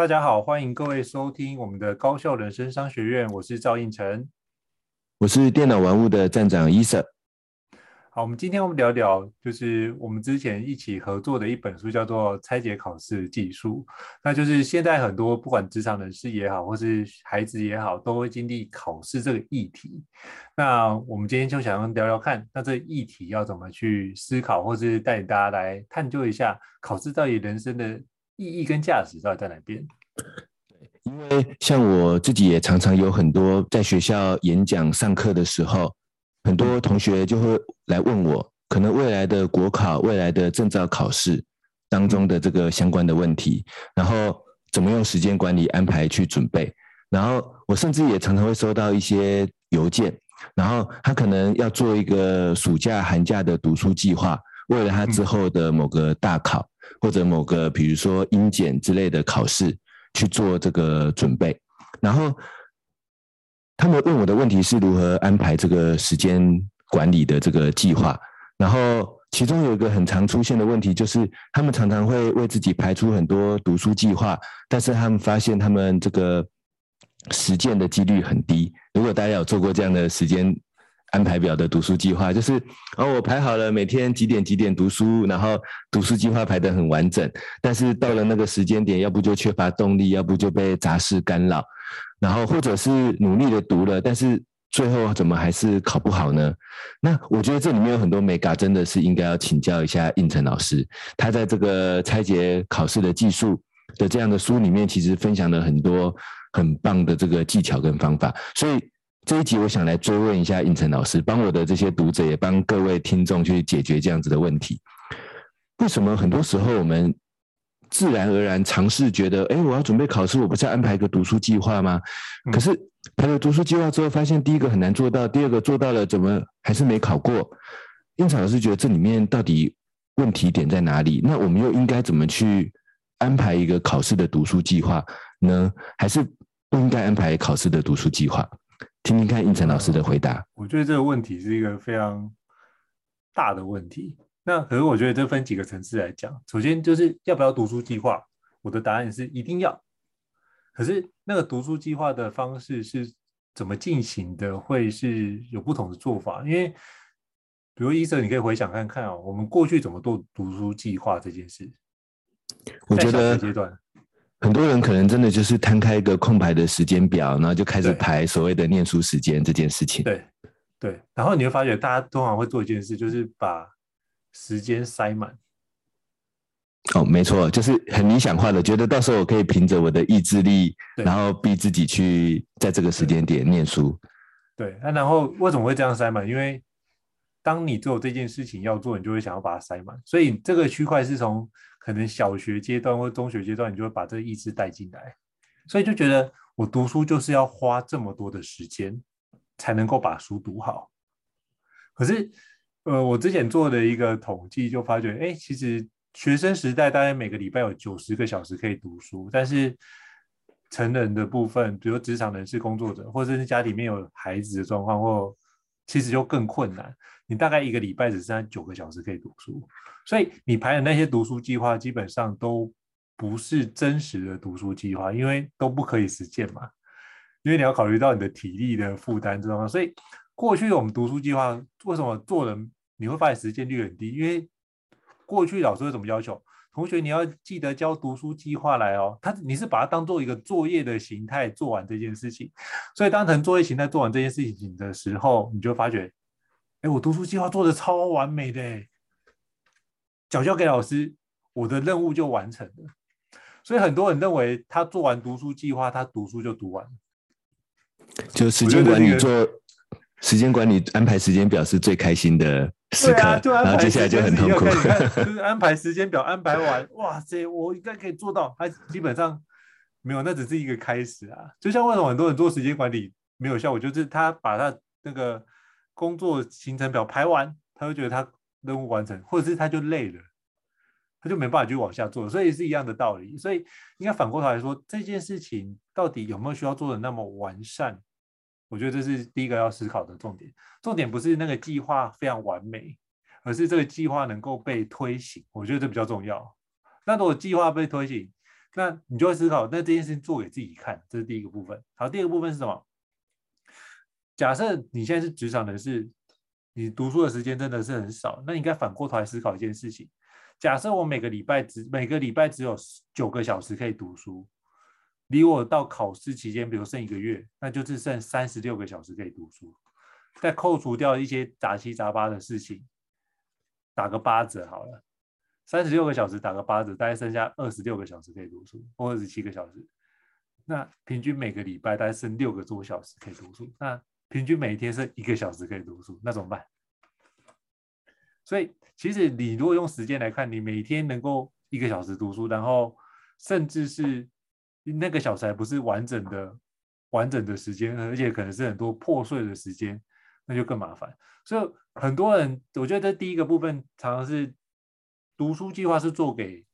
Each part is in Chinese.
大家好，欢迎各位收听我们的高校人生商学院，我是赵应成，我是电脑玩物的站长伊瑟。好，我们今天我们聊聊，就是我们之前一起合作的一本书，叫做《拆解考试技术》。那就是现在很多不管职场人士也好，或是孩子也好，都会经历考试这个议题。那我们今天就想要聊聊看，那这个议题要怎么去思考，或是带领大家来探究一下，考试到底人生的意义跟价值到底在哪边？因为像我自己也常常有很多在学校演讲、上课的时候。很多同学就会来问我，可能未来的国考、未来的证照考试当中的这个相关的问题，然后怎么用时间管理安排去准备。然后我甚至也常常会收到一些邮件，然后他可能要做一个暑假、寒假的读书计划，为了他之后的某个大考或者某个比如说英检之类的考试去做这个准备，然后。他们问我的问题是如何安排这个时间管理的这个计划，然后其中有一个很常出现的问题，就是他们常常会为自己排出很多读书计划，但是他们发现他们这个实践的几率很低。如果大家有做过这样的时间安排表的读书计划，就是哦，我排好了每天几点几点读书，然后读书计划排得很完整，但是到了那个时间点，要不就缺乏动力，要不就被杂事干扰。然后，或者是努力的读了，但是最后怎么还是考不好呢？那我觉得这里面有很多美嘎，真的是应该要请教一下胤丞老师。他在这个拆解考试的技术的这样的书里面，其实分享了很多很棒的这个技巧跟方法。所以这一集我想来追问一下应成老师，帮我的这些读者，也帮各位听众去解决这样子的问题。为什么很多时候我们自然而然尝试觉得，哎，我要准备考试，我不是要安排一个读书计划吗？可是排了读书计划之后，发现第一个很难做到，第二个做到了，怎么还是没考过？应成老师觉得这里面到底问题点在哪里？那我们又应该怎么去安排一个考试的读书计划呢？还是不应该安排考试的读书计划？听听看应成老师的回答。我觉得这个问题是一个非常大的问题。那可是我觉得这分几个层次来讲，首先就是要不要读书计划，我的答案是一定要。可是那个读书计划的方式是怎么进行的，会是有不同的做法。因为比如伊瑟，你可以回想看看哦，我们过去怎么做读书计划这件事。我觉得阶段，很多人可能真的就是摊开一个空白的时间表，然后就开始排所谓的念书时间这件事情。对对，然后你会发觉，大家通常会做一件事，就是把时间塞满哦，没错，就是很理想化的，觉得到时候我可以凭着我的意志力，然后逼自己去在这个时间点念书。对，那然后为什么会这样塞满？因为当你做这件事情要做，你就会想要把它塞满。所以这个区块是从可能小学阶段或中学阶段，你就会把这个意志带进来，所以就觉得我读书就是要花这么多的时间才能够把书读好。可是。呃，我之前做的一个统计就发觉，哎，其实学生时代大概每个礼拜有九十个小时可以读书，但是成人的部分，比如职场人士、工作者，或者是家里面有孩子的状况，或其实就更困难。你大概一个礼拜只剩下九个小时可以读书，所以你排的那些读书计划基本上都不是真实的读书计划，因为都不可以实践嘛，因为你要考虑到你的体力的负担知道吗，所以。过去我们读书计划为什么做人你会发现实践率很低？因为过去老师会怎么要求同学，你要记得交读书计划来哦。他你是把它当做一个作业的形态做完这件事情，所以当成作业形态做完这件事情的时候，你就发觉，哎，我读书计划做的超完美的，缴交给老师，我的任务就完成了。所以很多人认为他做完读书计划，他读书就读完了，就时间管理做。时间管理安排时间表是最开心的时刻，啊、然后接下来就很痛苦。就是安排时间表安排完，哇塞，我应该可以做到。他基本上没有，那只是一个开始啊。就像为什么很多人做时间管理没有效果，就是他把他那个工作行程表排完，他会觉得他任务完成，或者是他就累了，他就没办法继续往下做，所以是一样的道理。所以应该反过头来说，这件事情到底有没有需要做的那么完善？我觉得这是第一个要思考的重点。重点不是那个计划非常完美，而是这个计划能够被推行。我觉得这比较重要。那如果计划被推行，那你就会思考，那这件事情做给自己看，这是第一个部分。好，第二个部分是什么？假设你现在是职场人士，你读书的时间真的是很少，那你应该反过头来思考一件事情。假设我每个礼拜只每个礼拜只有九个小时可以读书，离我到考试期间，比如剩一个月，那就只剩三十六个小时可以读书。再扣除掉一些杂七杂八的事情，打个八折好了。三十六个小时打个八折，大概剩下二十六个小时可以读书，或二十七个小时。那平均每个礼拜大概剩六个多小时可以读书。那平均每天是一个小时可以读书，那怎么办？所以其实你如果用时间来看，你每天能够一个小时读书，然后甚至是那个小时还不是完整的完整的时间，而且可能是很多破碎的时间，那就更麻烦。所以很多人，我觉得第一个部分常常是。读书计划是做给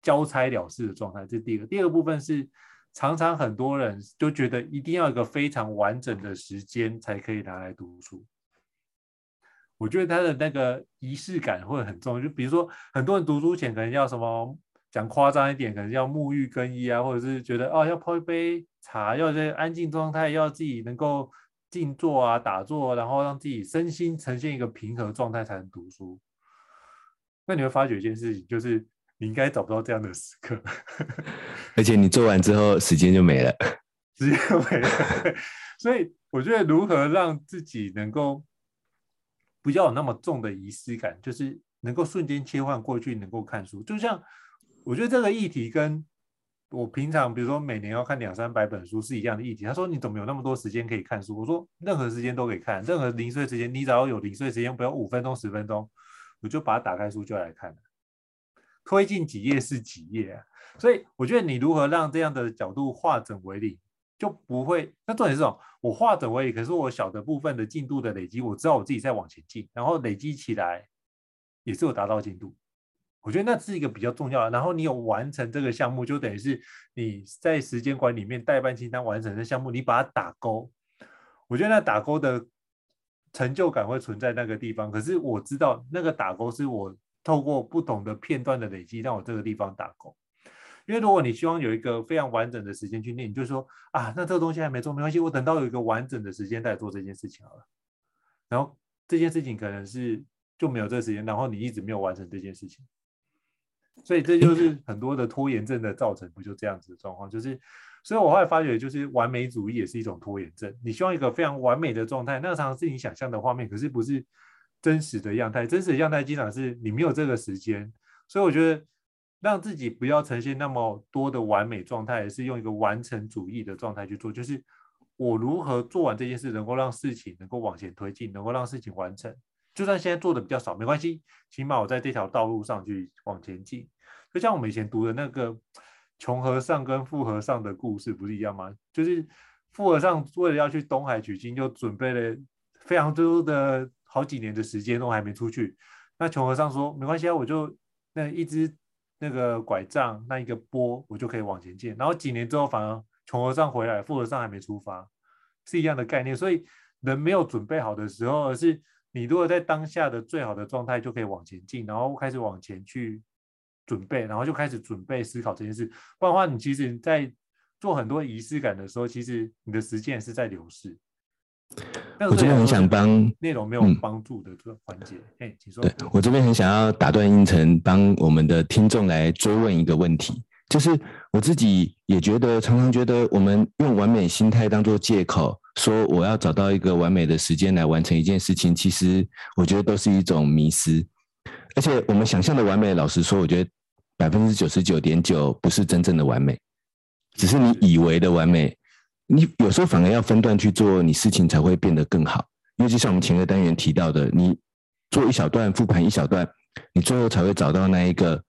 交差了事的状态，这是第一个。第二个部分是，常常很多人就觉得一定要一个非常完整的时间才可以拿来读书。我觉得他的那个仪式感会很重，就比如说很多人读书前可能要什么，讲夸张一点，可能要沐浴更衣啊，或者是觉得哦要泡一杯茶，要在安静状态，要自己能够静坐啊、打坐，然后让自己身心呈现一个平和状态才能读书。那你会发觉一件事情，就是你应该找不到这样的时刻，而且你做完之后时间就没了，时间就没了。所以我觉得如何让自己能够不要有那么重的仪式感，就是能够瞬间切换过去，能够看书。就像我觉得这个议题跟我平常比如说每年要看两三百本书是一样的议题。他说你怎么有那么多时间可以看书？我说任何时间都可以看，任何零碎时间，你只要有零碎时间，不要五分钟十分钟。我就把它打开书就来看了，推进几页是几页啊，所以我觉得你如何让这样的角度化整为零，就不会。那重点是这种，我化整为零，可是我小的部分的进度的累积，我知道我自己在往前进，然后累积起来也是有达到进度。我觉得那是一个比较重要的。然后你有完成这个项目，就等于是你在时间管理里面待办清单完成的项目，你把它打勾。我觉得那打勾的。成就感会存在那个地方，可是我知道那个打勾是我透过不同的片段的累积，让我这个地方打勾。因为如果你希望有一个非常完整的时间去练，你就说啊，那这个东西还没做，没关系，我等到有一个完整的时间再做这件事情好了。然后这件事情可能是就没有这个时间，然后你一直没有完成这件事情，所以这就是很多的拖延症的造成，不就这样子的状况，就是。所以，我后来发觉，就是完美主义也是一种拖延症。你希望一个非常完美的状态，那个常常是你想象的画面，可是不是真实的样态。真实的样态经常是你没有这个时间。所以，我觉得让自己不要呈现那么多的完美状态，是用一个完成主义的状态去做。就是我如何做完这件事，能够让事情能够往前推进，能够让事情完成。就算现在做的比较少，没关系，起码我在这条道路上去往前进。就像我们以前读的那个。穷和尚跟富和尚的故事不是一样吗？就是富和尚为了要去东海取经，就准备了非常多的好几年的时间都还没出去。那穷和尚说：“没关系啊，我就那一只那个拐杖，那一个钵，我就可以往前进。”然后几年之后，反而穷和尚回来，富和尚还没出发，是一样的概念。所以人没有准备好的时候，而是你如果在当下的最好的状态，就可以往前进，然后开始往前去。准备，然后就开始准备思考这件事。不然的话，你其实，在做很多仪式感的时候，其实你的时间是在流逝。我这边很想帮内容没有帮助的这个环节。哎、嗯，请说。对，我这边很想要打断胤丞，帮我们的听众来追问一个问题，就是我自己也觉得，常常觉得我们用完美心态当做借口，说我要找到一个完美的时间来完成一件事情，其实我觉得都是一种迷失。而且我们想象的完美，老实说，我觉得。百分之九十九点九不是真正的完美，只是你以为的完美。你有时候反而要分段去做，你事情才会变得更好。因为就像我们前个单元提到的，你做一小段，复盘一小段，你最后才会找到那一个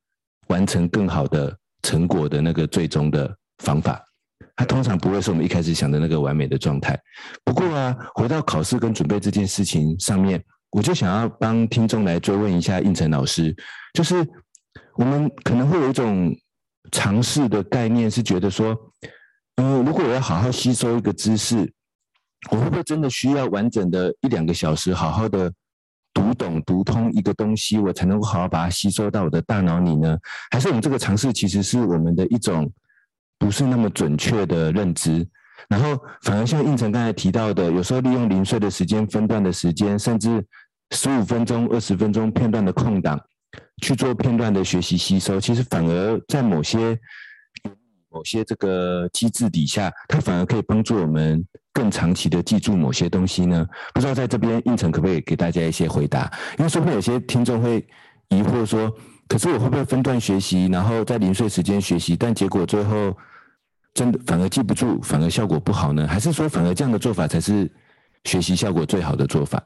完成更好的成果的那个最终的方法，它通常不会是我们一开始想的那个完美的状态。不过啊，回到考试跟准备这件事情上面，我就想要帮听众来追问一下应成老师，就是我们可能会有一种尝试的概念，是觉得说，嗯、如果我要好好吸收一个知识，我会不会真的需要完整的一两个小时，好好的读懂、读通一个东西，我才能够好好把它吸收到我的大脑里呢？还是我们这个尝试其实是我们的一种不是那么准确的认知？然后反而像应成刚才提到的，有时候利用零碎的时间、分段的时间，甚至十五分钟、二十分钟片段的空档去做片段的学习吸收，其实反而在某些某些这个机制底下，它反而可以帮助我们更长期的记住某些东西呢？不知道在这边胤丞可不可以给大家一些回答？因为说不定有些听众会疑惑说，可是我会不会分段学习，然后在零碎时间学习，但结果最后真的反而记不住，反而效果不好呢？还是说反而这样的做法才是学习效果最好的做法？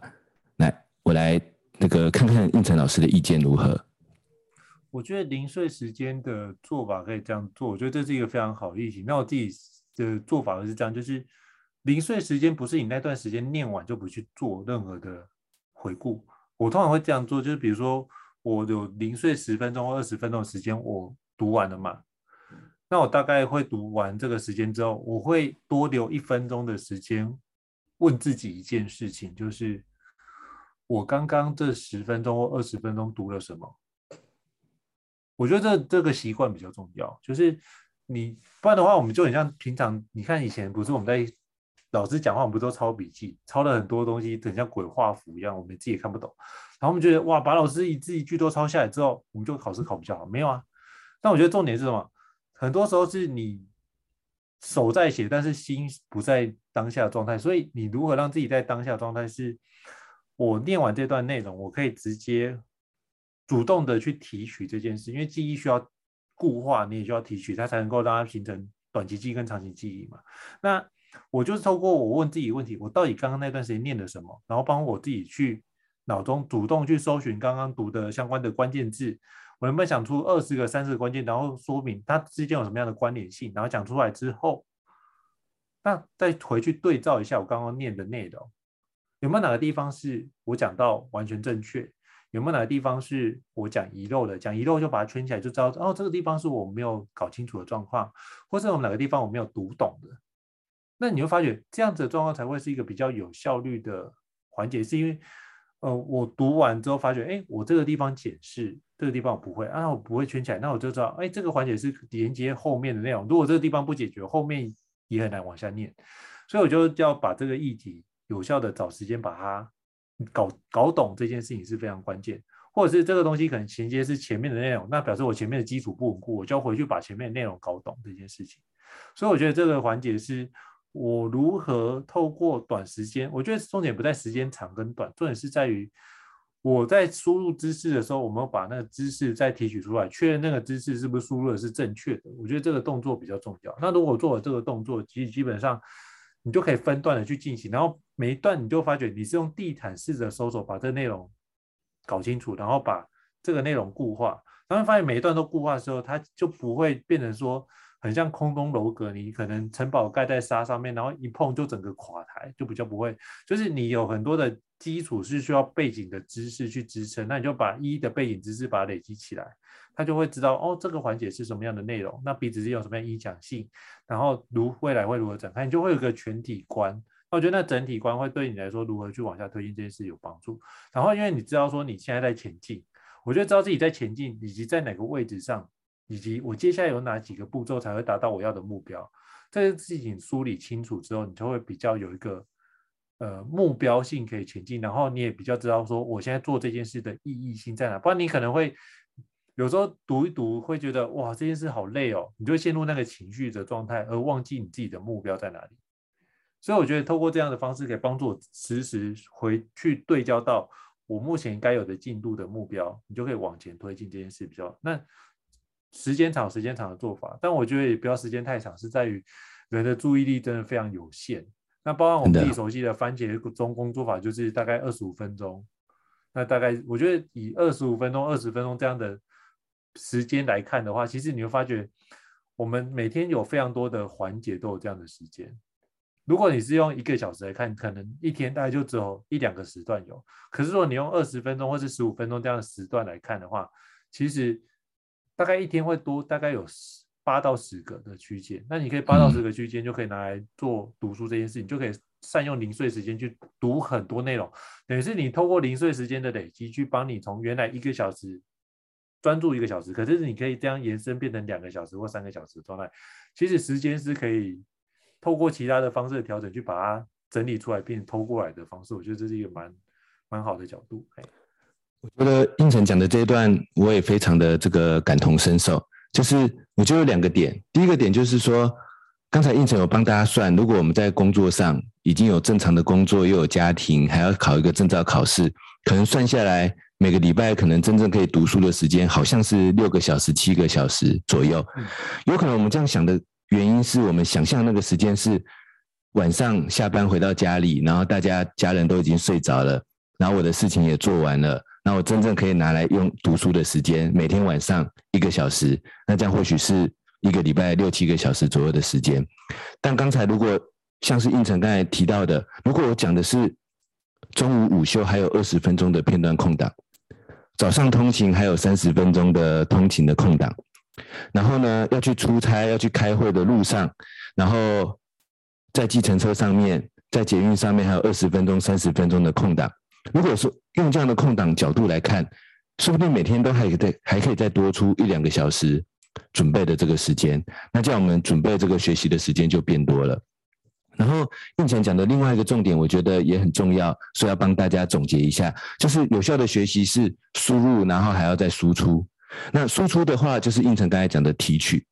来，我来那个看看胤丞老师的意见如何？我觉得零碎时间的做法可以这样做，我觉得这是一个非常好的例子。那我自己的做法是这样，就是零碎时间不是你那段时间念完就不去做任何的回顾。我通常会这样做，就是比如说我有零碎十分钟或二十分钟的时间，我读完了嘛，那我大概会读完这个时间之后，我会多留一分钟的时间问自己一件事情，就是我刚刚这十分钟或二十分钟读了什么。我觉得这这个习惯比较重要，就是你不然的话，我们就很像平常，你看以前不是我们在老师讲话，我们不都抄笔记，抄了很多东西，很像鬼画符一样，我们自己也看不懂。然后我们觉得哇，把老师一字一句都抄下来之后，我们就考试考比较好。没有啊，但我觉得重点是什么？很多时候是你手在写，但是心不在当下状态。所以你如何让自己在当下状态？是我念完这段内容，我可以直接。主动的去提取这件事，因为记忆需要固化，你也需要提取，它才能够让它形成短期记忆跟长期记忆嘛。那我就是透过我问自己问题，我到底刚刚那段时间念了什么，然后帮我自己去脑中主动去搜寻刚刚读的相关的关键字，我能不能想出二十个、三十个关键，然后说明它之间有什么样的关联性，然后讲出来之后，那再回去对照一下我刚刚念的内容，有没有哪个地方是我讲到完全正确？有没有哪个地方是我讲遗漏的？讲遗漏就把它圈起来，就知道哦，这个地方是我没有搞清楚的状况，或者我们哪个地方我没有读懂的。那你会发觉这样子的状况才会是一个比较有效率的环节，是因为呃，我读完之后发觉，哎，我这个地方解释，这个地方我不会啊，我不会圈起来，那我就知道，哎，这个环节是连接后面的内容。如果这个地方不解决，后面也很难往下念，所以我就要把这个议题有效的找时间把它。搞搞懂这件事情是非常关键，或者是这个东西可能衔接是前面的内容，那表示我前面的基础不稳固，我就要回去把前面的内容搞懂这件事情。所以我觉得这个环节是我如何透过短时间，我觉得重点不在时间长跟短，重点是在于我在输入知识的时候，我们把那个知识再提取出来，确认那个知识是不是输入的是正确的。我觉得这个动作比较重要。那如果做了这个动作，其基本上。你就可以分段的去进行，然后每一段你就发觉你是用地毯式的搜索把这个内容搞清楚，然后把这个内容固化，然后发现每一段都固化的时候，它就不会变成说很像空中楼阁，你可能城堡盖在沙上面，然后一碰就整个垮台，就比较不会。就是你有很多的基础是需要背景的知识去支撑，那你就把一的背景知识把它累积起来。他就会知道哦，这个环节是什么样的内容，那彼此之间有什么样影响性，然后如未来会如何展开，你就会有个全体观。我觉得那整体观会对你来说如何去往下推进这件事有帮助。然后因为你知道说你现在在前进，我觉得知道自己在前进，以及在哪个位置上，以及我接下来有哪几个步骤才会达到我要的目标，这个事情梳理清楚之后，你就会比较有一个呃目标性可以前进，然后你也比较知道说我现在做这件事的意义性在哪，不然你可能会。有时候读一读会觉得哇，这件事好累哦，你就会陷入那个情绪的状态，而忘记你自己的目标在哪里。所以我觉得透过这样的方式，可以帮助我实时回去对焦到我目前该有的进度的目标，你就可以往前推进这件事比较。那时间长时间长的做法，但我觉得也不要时间太长，是在于人的注意力真的非常有限。那包含我们自己熟悉的番茄钟工作法，就是大概二十五分钟。那大概我觉得以二十五分钟、二十分钟这样的。时间来看的话，其实你会发觉，我们每天有非常多的环节都有这样的时间。如果你是用一个小时来看，可能一天大概就只有一两个时段有。可是如果你用二十分钟或是十五分钟这样的时段来看的话，其实大概一天会多大概有八到十个的区间。那你可以八到十个区间就可以拿来做读书这件事情，就可以善用零碎时间去读很多内容。等于是你透过零碎时间的累积，去帮你从原来一个小时专注一个小时，可是你可以这样延伸变成两个小时或三个小时的状态。其实时间是可以。透过其他的方式的调整，去把它整理出来，并偷过来的方式，我觉得这是一个蛮蛮好的角度。我觉得胤丞讲的这一段，我也非常的这个感同身受。就是我觉得有两个点，第一个点就是说，刚才胤丞有帮大家算，如果我们在工作上已经有正常的工作，又有家庭，还要考一个证照考试，可能算下来每个礼拜可能真正可以读书的时间，好像是六个小时、七个小时左右。有可能我们这样想的。原因是我们想象那个时间是晚上下班回到家里，然后大家家人都已经睡着了，然后我的事情也做完了，那我真正可以拿来用读书的时间，每天晚上一个小时，那这样或许是一个礼拜六七个小时左右的时间。但刚才如果像是胤丞刚才提到的，如果我讲的是中午午休还有二十分钟的片段空档，早上通勤还有三十分钟的通勤的空档。然后呢，要去出差、要去开会的路上，然后在计程车上面、在捷运上面，还有二十分钟、三十分钟的空档。如果说用这样的空档角度来看，说不定每天都还可以再还可以再多出一两个小时准备的这个时间。那这样我们准备这个学习的时间就变多了。然后胤丞讲的另外一个重点，我觉得也很重要，所以要帮大家总结一下，就是有效的学习是输入，然后还要再输出。那输出的话，就是应成刚才讲的提取。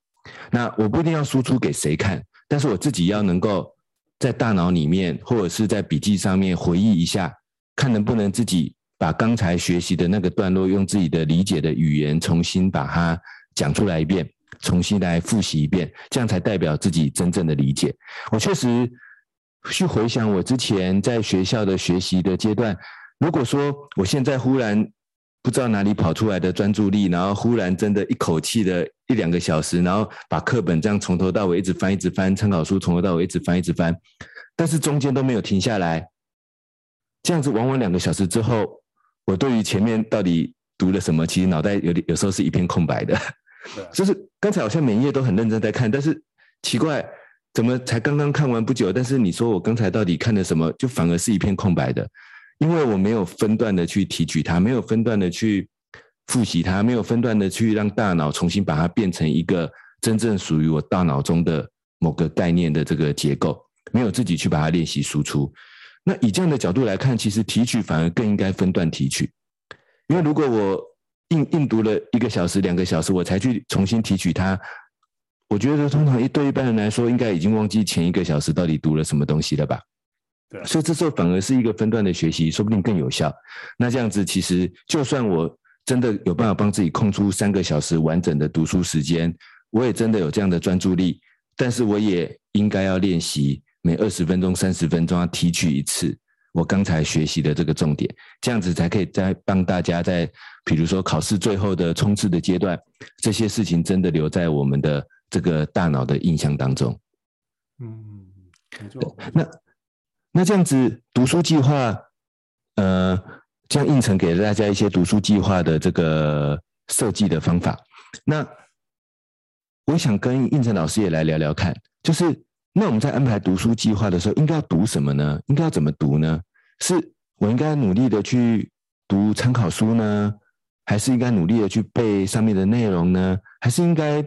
那我不一定要输出给谁看，但是我自己要能够在大脑里面或者是在笔记上面回忆一下，看能不能自己把刚才学习的那个段落，用自己的理解的语言重新把它讲出来一遍，重新来复习一遍，这样才代表自己真正的理解。我确实去回想我之前在学校的学习的阶段，如果说我现在忽然。不知道哪里跑出来的专注力，然后忽然真的一口气的一两个小时，然后把课本这样从头到尾一直翻，一直翻，参考书从头到尾一直翻，一直翻，但是中间都没有停下来。这样子往往两个小时之后，我对于前面到底读了什么，其实脑袋有点有时候是一片空白的。对，就是刚才好像每一页都很认真在看，但是奇怪，怎么才刚刚看完不久，但是你说我刚才到底看了什么，就反而是一片空白的。因为我没有分段的去提取它，没有分段的去复习它，没有分段的去让大脑重新把它变成一个真正属于我大脑中的某个概念的这个结构，没有自己去把它练习输出。那以这样的角度来看，其实提取反而更应该分段提取。因为如果我硬硬读了一个小时、两个小时，我才去重新提取它，我觉得通常一对一般人来说，应该已经忘记前一个小时到底读了什么东西了吧。对，所以这时候反而是一个分段的学习，说不定更有效。那这样子，其实就算我真的有办法帮自己空出三个小时完整的读书时间，我也真的有这样的专注力，但是我也应该要练习每二十分钟、三十分钟要提取一次我刚才学习的这个重点，这样子才可以再帮大家在，比如说考试最后的冲刺的阶段，这些事情真的留在我们的这个大脑的印象当中。嗯，没错。那。那这样子读书计划，呃，这样胤丞给了大家一些读书计划的这个设计的方法。那我想跟应成老师也来聊聊看，就是那我们在安排读书计划的时候，应该要读什么呢？应该要怎么读呢？是我应该努力的去读参考书呢，还是应该努力的去背上面的内容呢？还是应该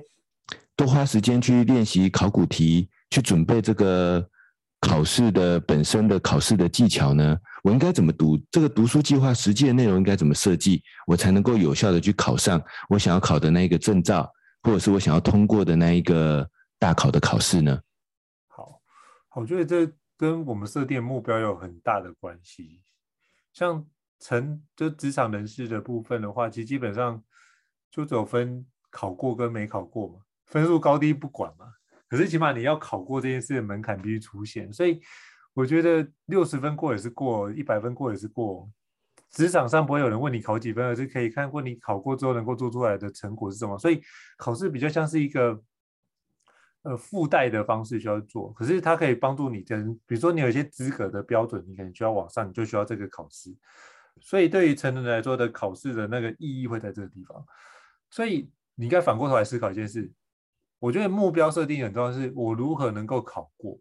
多花时间去练习考古题，去准备这个？考试的本身的考试的技巧呢？我应该怎么读这个读书计划？实际的内容应该怎么设计，我才能够有效的去考上我想要考的那一个证照，或者是我想要通过的那一个大考的考试呢？我觉得这跟我们设定目标有很大的关系。像成就职场人士的部分的话，其实基本上就只有分考过跟没考过嘛，分数高低不管嘛。可是起码你要考过这件事的门槛必须出现，所以我觉得六十分过也是过，一百分过也是过。职场上不会有人问你考几分，而是可以看过你考过之后能够做出来的成果是什么。所以考试比较像是一个呃附带的方式需要做，可是它可以帮助你跟，比如说你有一些资格的标准，你可能需要往上，你就需要这个考试。所以对于成人来说的考试的那个意义会在这个地方。所以你应该反过头来思考一件事，我觉得目标设定很重要，是我如何能够考过。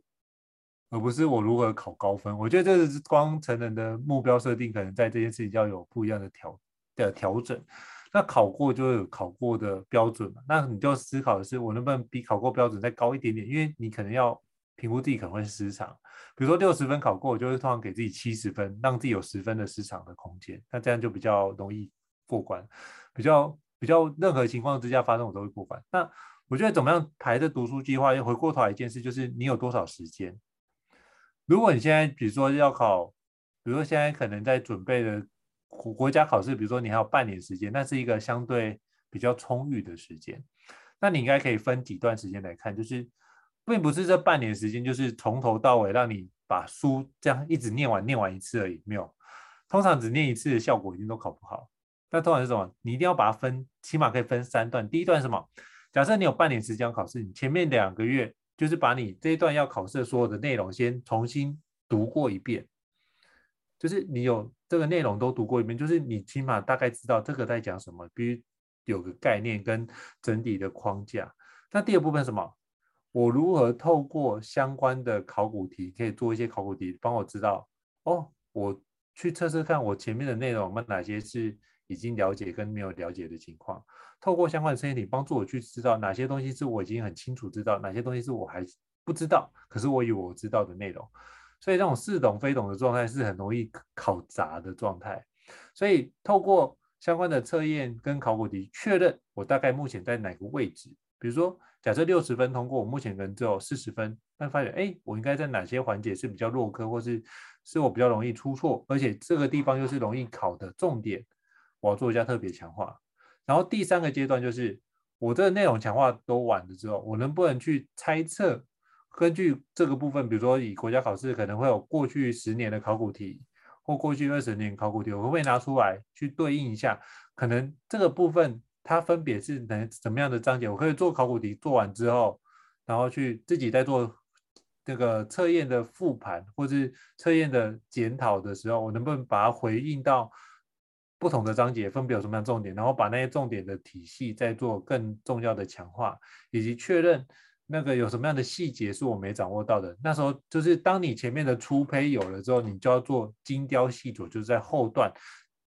而不是我如何考高分，我觉得这是光成人的目标设定，可能在这件事情要有不一样的调的调整。那考过就有考过的标准嘛，那你就思考的是，我能不能比考过标准再高一点点？因为你可能要评估自己可能会失常，比如说六十分考过，我就会通常给自己七十分，让自己有十分的失常的空间。那这样就比较容易过关，比较比较任何情况之下发生我都会过关。那我觉得怎么样排的读书计划？要回过头来一件事，就是你有多少时间。如果你现在比如说要考，比如说现在可能在准备的国家考试，比如说你还有半年时间，那是一个相对比较充裕的时间。那你应该可以分几段时间来看，就是并不是这半年时间就是从头到尾让你把书这样一直念完念完一次而已，没有。通常只念一次的效果一定都考不好。那通常是什么？你一定要把它分，起码可以分三段。第一段是什么？假设你有半年时间要考试，你前面两个月。就是把你这一段要考试的所有的内容先重新读过一遍，就是你有这个内容都读过一遍，就是你起码大概知道这个在讲什么，必须有个概念跟整体的框架。那第二部分什么？我如何透过相关的考古题，可以做一些考古题，帮我知道哦，我去测试看我前面的内容，我们哪些是已经了解跟没有了解的情况。透过相关的测验题，帮助我去知道哪些东西是我已经很清楚知道，哪些东西是我还不知道，可是我以为我知道的内容。所以这种似懂非懂的状态是很容易考砸的状态。所以透过相关的测验跟考古题，确认我大概目前在哪个位置。比如说，假设六十分通过，我目前可能只有四十分，但发现哎，我应该在哪些环节是比较弱科，或是是我比较容易出错，而且这个地方又是容易考的重点，我要做一下特别强化。然后第三个阶段就是，我这个内容强化都完了之后，我能不能去猜测，根据这个部分，比如说以国家考试可能会有过去十年的考古题，或过去二十年考古题，我会不会拿出来去对应一下？可能这个部分它分别是能怎么样的章节，我可以做考古题做完之后，然后去自己再做那个测验的复盘，或是测验的检讨的时候，我能不能把它回应到？不同的章节分别有什么样重点，然后把那些重点的体系再做更重要的强化，以及确认那个有什么样的细节是我没掌握到的。那时候就是当你前面的粗胚有了之后，你就要做精雕细琢，就是在后段。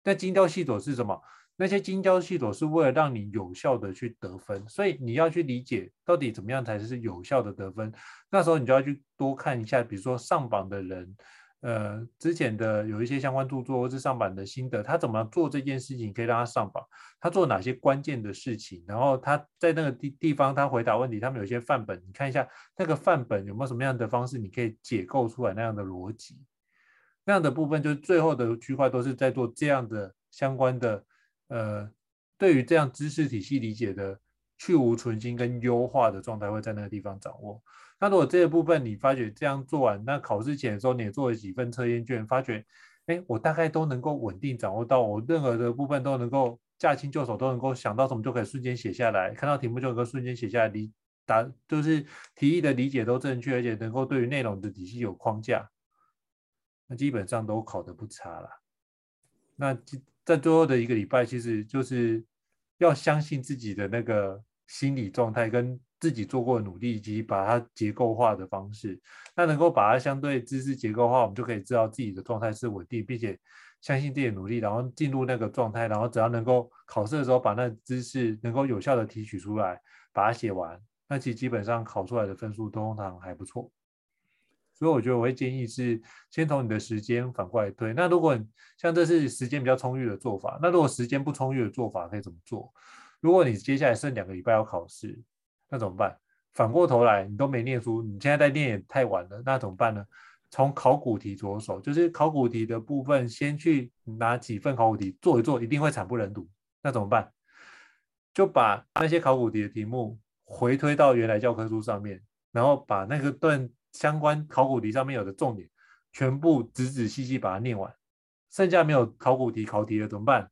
那精雕细琢是什么？那些精雕细琢是为了让你有效的去得分，所以你要去理解到底怎么样才是有效的得分。那时候你就要去多看一下，比如说上榜的人。呃，之前的有一些相关著作或是上榜的心得，他怎么做这件事情可以让他上榜？他做哪些关键的事情？然后他在那个地地方他回答问题，他们有些范本，你看一下那个范本有没有什么样的方式，你可以解构出来那样的逻辑。那样的部分就是最后的区块都是在做这样的相关的，呃，对于这样知识体系理解的去芜存菁跟优化的状态会在那个地方掌握。那如果这个部分你发觉这样做完，那考试前的时候你也做了几份测验卷，发觉，哎，我大概都能够稳定掌握到，我任何的部分都能够驾轻就熟，都能够想到什么就可以瞬间写下来，看到题目就能够瞬间写下来，理答就是题意的理解都正确，而且能够对于内容的体系有框架，那基本上都考得不差了。那在最后的一个礼拜，其实就是要相信自己的那个心理状态跟。自己做过的努力以及把它结构化的方式，那能够把它相对知识结构化，我们就可以知道自己的状态是稳定，并且相信自己的努力，然后进入那个状态，然后只要能够考试的时候把那知识能够有效的提取出来，把它写完，那其实基本上考出来的分数通常还不错。所以我觉得我会建议是先从你的时间反过来推。那如果像这是时间比较充裕的做法，那如果时间不充裕的做法可以怎么做？如果你接下来剩两个礼拜要考试。那怎么办？反过头来，你都没念书，你现在在念也太晚了。那怎么办呢？从考古题着手，就是考古题的部分，先去拿几份考古题做一做，一定会惨不忍睹。那怎么办？就把那些考古题的题目回推到原来教科书上面，然后把那个段相关考古题上面有的重点，全部仔仔细细把它念完。剩下没有考古题考题了怎么办？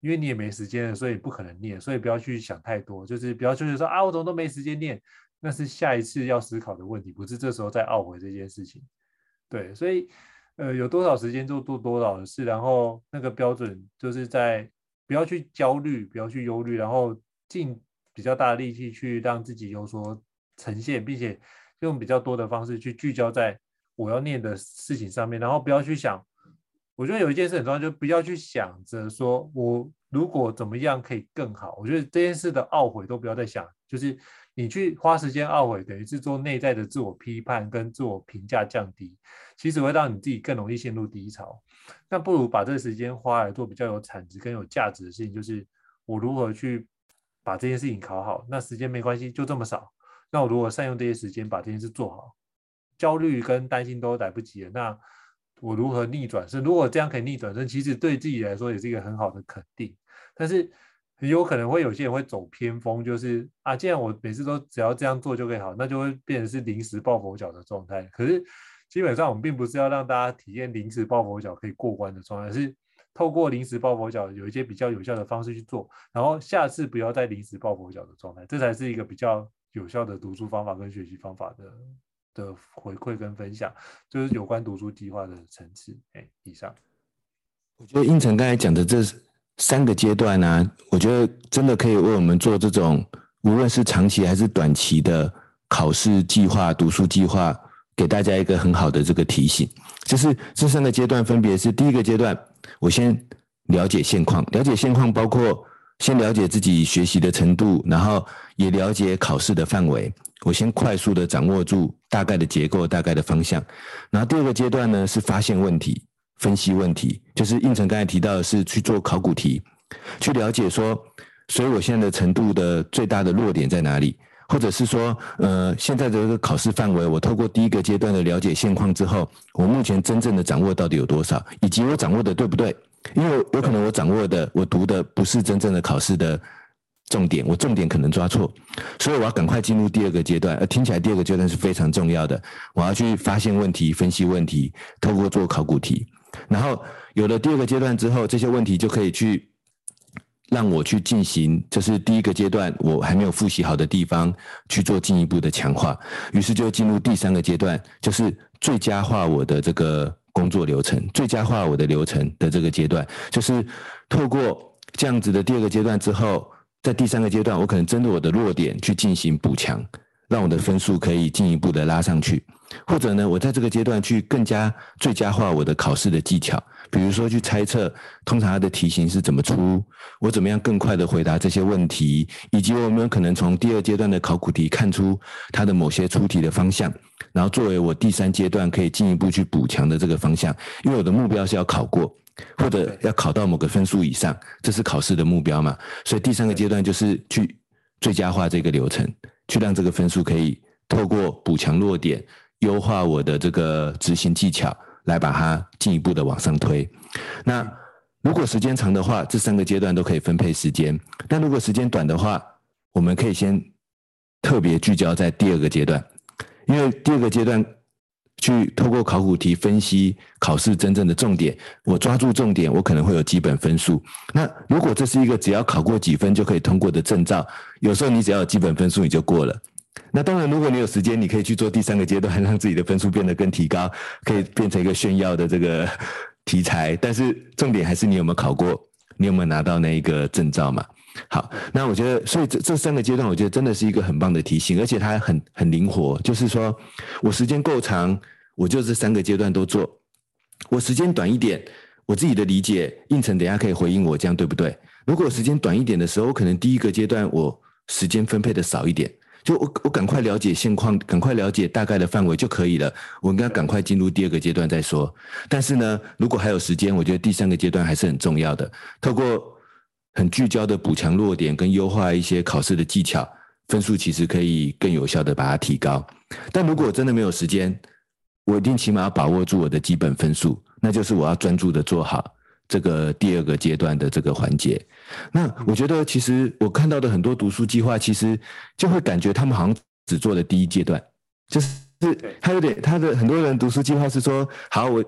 因为你也没时间了，所以不可能念，所以不要去想太多，就是不要就是说啊，我怎么都没时间念，那是下一次要思考的问题，不是这时候再懊悔这件事情。对，所以呃，有多少时间就做多少的事，然后那个标准就是在不要去焦虑，不要去忧虑，然后尽比较大的力气去让自己有所呈现，并且用比较多的方式去聚焦在我要念的事情上面，然后不要去想。我觉得有一件事很重要，就不要去想着说我如果怎么样可以更好。我觉得这件事的懊悔都不要再想，就是你去花时间懊悔，等于是做内在的自我批判跟自我评价降低，其实会让你自己更容易陷入低潮。那不如把这个时间花来做比较有产值跟有价值的事情，就是我如何去把这件事情考好。那时间没关系，就这么少。那我如果善用这些时间把这件事做好，焦虑跟担心都来不及了。那我如何逆转身？如果这样可以逆转身，其实对自己来说也是一个很好的肯定。但是很有可能会有些人会走偏锋，就是啊，既然我每次都只要这样做就可以好，那就会变成是临时抱佛脚的状态。可是基本上我们并不是要让大家体验临时抱佛脚可以过关的状态，而是透过临时抱佛脚有一些比较有效的方式去做，然后下次不要再临时抱佛脚的状态，这才是一个比较有效的读书方法跟学习方法的。的回馈跟分享，就是有关读书计划的层次。哎，以上，我觉得应成刚才讲的这三个阶段呢、我觉得真的可以为我们做这种无论是长期还是短期的考试计划、读书计划，给大家一个很好的这个提醒。就是这三个阶段分别是：第一个阶段，我先了解现况，了解现况包括先了解自己学习的程度，然后也了解考试的范围。我先快速的掌握住大概的结构、大概的方向，然后第二个阶段呢是发现问题、分析问题，就是应成刚才提到的是去做考古题，去了解说，所以我现在的程度的最大的弱点在哪里，或者是说，呃，现在的这个考试范围，我透过第一个阶段的了解现况之后，我目前真正的掌握到底有多少，以及我掌握的对不对？因为有可能我掌握的，我读的不是真正的考试的。重点，我重点可能抓错，所以我要赶快进入第二个阶段。而听起来第二个阶段是非常重要的，我要去发现问题、分析问题，透过做考古题。然后有了第二个阶段之后，这些问题就可以去让我去进行，这是第一个阶段我还没有复习好的地方去做进一步的强化。于是就进入第三个阶段，就是最佳化我的这个工作流程，最佳化我的流程的这个阶段，就是透过这样子的第二个阶段之后。在第三个阶段，我可能针对我的弱点去进行补强，让我的分数可以进一步的拉上去。或者呢，我在这个阶段去更加最佳化我的考试的技巧，比如说去猜测通常它的题型是怎么出，我怎么样更快的回答这些问题，以及我们可能从第二阶段的考古题看出它的某些出题的方向，然后作为我第三阶段可以进一步去补强的这个方向，因为我的目标是要考过。或者要考到某个分数以上，这是考试的目标嘛？所以第三个阶段就是去最佳化这个流程，去让这个分数可以透过补强弱点、优化我的这个执行技巧，来把它进一步的往上推。那如果时间长的话，这三个阶段都可以分配时间；但如果时间短的话，我们可以先特别聚焦在第二个阶段，因为第二个阶段。去透过考古题分析考试真正的重点，我抓住重点，我可能会有基本分数。那如果这是一个只要考过几分就可以通过的证照，有时候你只要有基本分数你就过了。那当然，如果你有时间，你可以去做第三个阶段，让自己的分数变得更提高，可以变成一个炫耀的这个题材。但是重点还是你有没有考过，你有没有拿到那一个证照嘛？好，那我觉得，所以这这三个阶段，我觉得真的是一个很棒的提醒，而且它很很灵活。就是说我时间够长，我就这三个阶段都做；我时间短一点，我自己的理解，应成等下可以回应我，这样对不对？如果时间短一点的时候，我可能第一个阶段我时间分配的少一点，就我我赶快了解现况，赶快了解大概的范围就可以了。我应该赶快进入第二个阶段再说。但是呢，如果还有时间，我觉得第三个阶段还是很重要的。透过很聚焦的补强弱点跟优化一些考试的技巧，分数其实可以更有效的把它提高。但如果真的没有时间，我一定起码要把握住我的基本分数，那就是我要专注的做好这个第二个阶段的这个环节。那我觉得其实我看到的很多读书计划，其实就会感觉他们好像只做了第一阶段，就是他有点他的很多人读书计划是说，好我。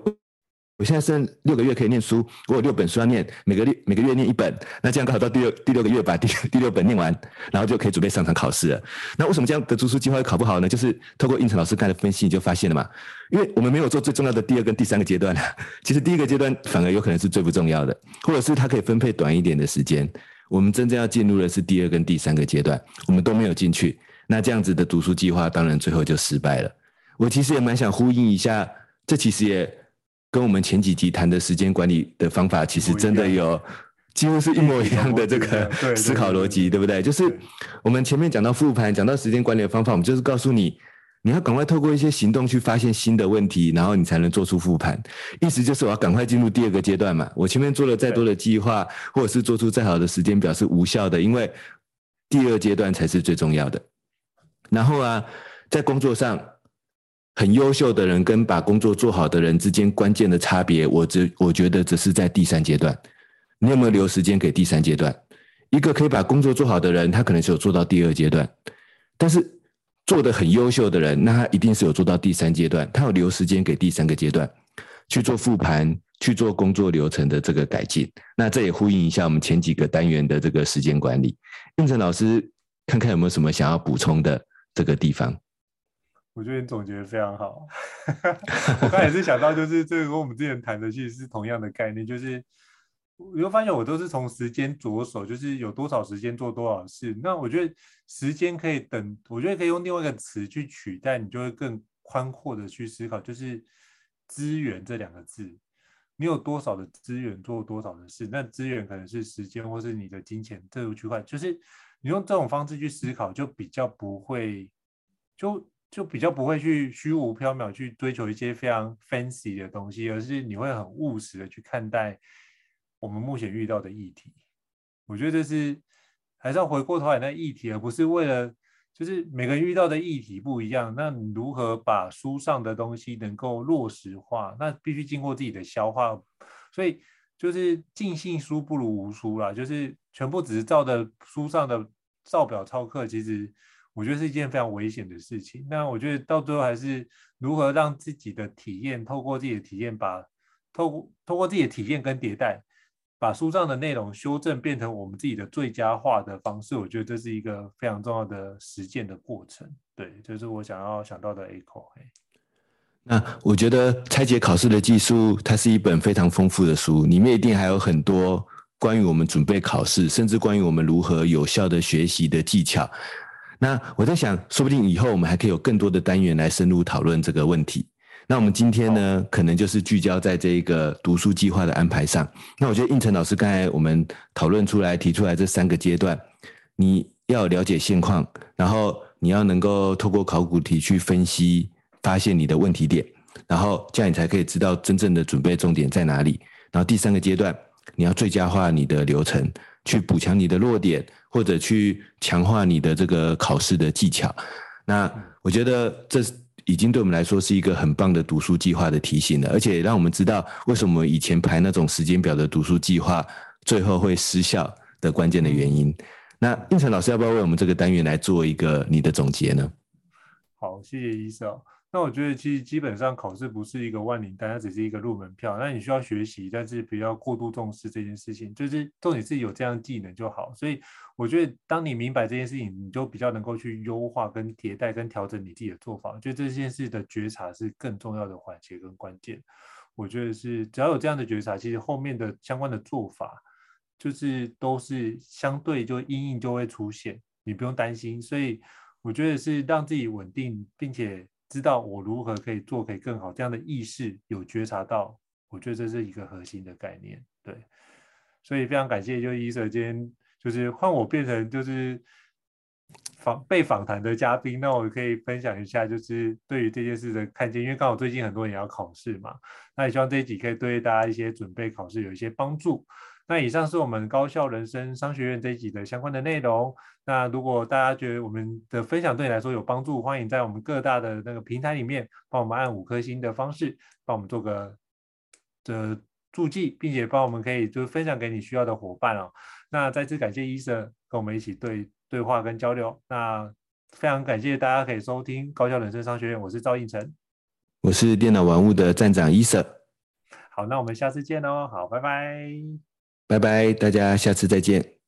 我现在剩六个月可以念书，我有六本书要念，每个月每个月念一本，那这样刚好到第六第六个月把 第第六本念完，然后就可以准备上场考试了。那为什么这样的读书计划会考不好呢？就是透过胤丞老师刚才的分析，你就发现了嘛，因为我们没有做最重要的第二跟第三个阶段，其实第一个阶段反而有可能是最不重要的，或者是它可以分配短一点的时间。我们真正要进入的是第二跟第三个阶段，我们都没有进去，那这样子的读书计划当然最后就失败了。我其实也蛮想呼应一下，这其实也。跟我们前几集谈的时间管理的方法，其实真的有几乎是一模一样的这个思考逻辑，对不对？就是我们前面讲到复盘，讲到时间管理的方法，我们就是告诉你，你要赶快透过一些行动去发现新的问题，然后你才能做出复盘。意思就是我要赶快进入第二个阶段嘛。我前面做了再多的计划，或者是做出再好的时间表是无效的，因为第二阶段才是最重要的。然后啊，在工作上。很优秀的人跟把工作做好的人之间关键的差别，我只我觉得只是在第三阶段。你有没有留时间给第三阶段？一个可以把工作做好的人，他可能是有做到第二阶段，但是做的很优秀的人，那他一定是有做到第三阶段，他有留时间给第三个阶段去做复盘，去做工作流程的这个改进。那这也呼应一下我们前几个单元的这个时间管理。应成老师，看看有没有什么想要补充的这个地方。我觉得你总结的非常好，我刚也是想到，就是这个跟我们之前谈的其实是同样的概念，就是你会发现我都是从时间着手，就是有多少时间做多少事。那我觉得时间可以等，我觉得可以用另外一个词去取代，你就会更宽阔的去思考，就是资源这两个字，你有多少的资源做多少的事，那资源可能是时间或是你的金钱这个区块，就是你用这种方式去思考，就比较不会就。就比较不会去虚无缥缈去追求一些非常 fancy 的东西，而是你会很务实的去看待我们目前遇到的议题。我觉得这是还是要回过头来那议题，而不是为了就是每个人遇到的议题不一样，那你如何把书上的东西能够落实化？那必须经过自己的消化。所以就是尽信书不如无书啦，就是全部只是照着书上的照表抄课，其实。我觉得是一件非常危险的事情。那我觉得到最后还是如何让自己的体验，透过自己的体验，把透过透过自己的体验跟迭代，把书上的内容修正变成我们自己的最佳化的方式。我觉得这是一个非常重要的实践的过程。对，就是我想要想到的 echo。那我觉得拆解考试的技术，它是一本非常丰富的书，里面一定还有很多关于我们准备考试，甚至关于我们如何有效的学习的技巧。那我在想，说不定以后我们还可以有更多的单元来深入讨论这个问题。那我们今天呢，可能就是聚焦在这一个读书计划的安排上。那我觉得应成老师刚才我们讨论出来、提出来这三个阶段，你要了解现况，然后你要能够透过考古题去分析、发现你的问题点，然后这样你才可以知道真正的准备重点在哪里。然后第三个阶段，你要最佳化你的流程，去补强你的弱点。或者去强化你的这个考试的技巧，那我觉得这已经对我们来说是一个很棒的读书计划的提醒了，而且让我们知道为什么以前排那种时间表的读书计划最后会失效的关键的原因。那应晨老师要不要为我们这个单元来做一个你的总结呢？好，谢谢医生。那我觉得其实基本上考试不是一个万灵丹，它只是一个入门票。那你需要学习，但是不要过度重视这件事情，就是重点是有这样技能就好。所以我觉得当你明白这件事情，你就比较能够去优化、跟迭代、跟调整你自己的做法。我觉得这件事的觉察是更重要的环节跟关键。我觉得是只要有这样的觉察，其实后面的相关的做法就是都是相对就阴影就会出现，你不用担心。所以我觉得是让自己稳定，并且。知道我如何可以做可以更好，这样的意识有觉察到，我觉得这是一个核心的概念。对，所以非常感谢，就医生今天就是换我变成就是访被访谈的嘉宾，那我可以分享一下，就是对于这件事的看见，因为刚好最近很多人也要考试嘛，那也希望这一集可以对大家一些准备考试有一些帮助。那以上是我们高校人生商学院这一集的相关的内容。那如果大家觉得我们的分享对你来说有帮助，欢迎在我们各大的那个平台里面帮我们按五颗星的方式，帮我们做个的注记，并且帮我们可以就分享给你需要的伙伴哦。那再次感谢医生跟我们一起对对话跟交流。那非常感谢大家可以收听高校人生商学院，我是赵应成，我是电脑玩物的站长医生。好，那我们下次见哦。好，拜拜，拜拜，大家下次再见。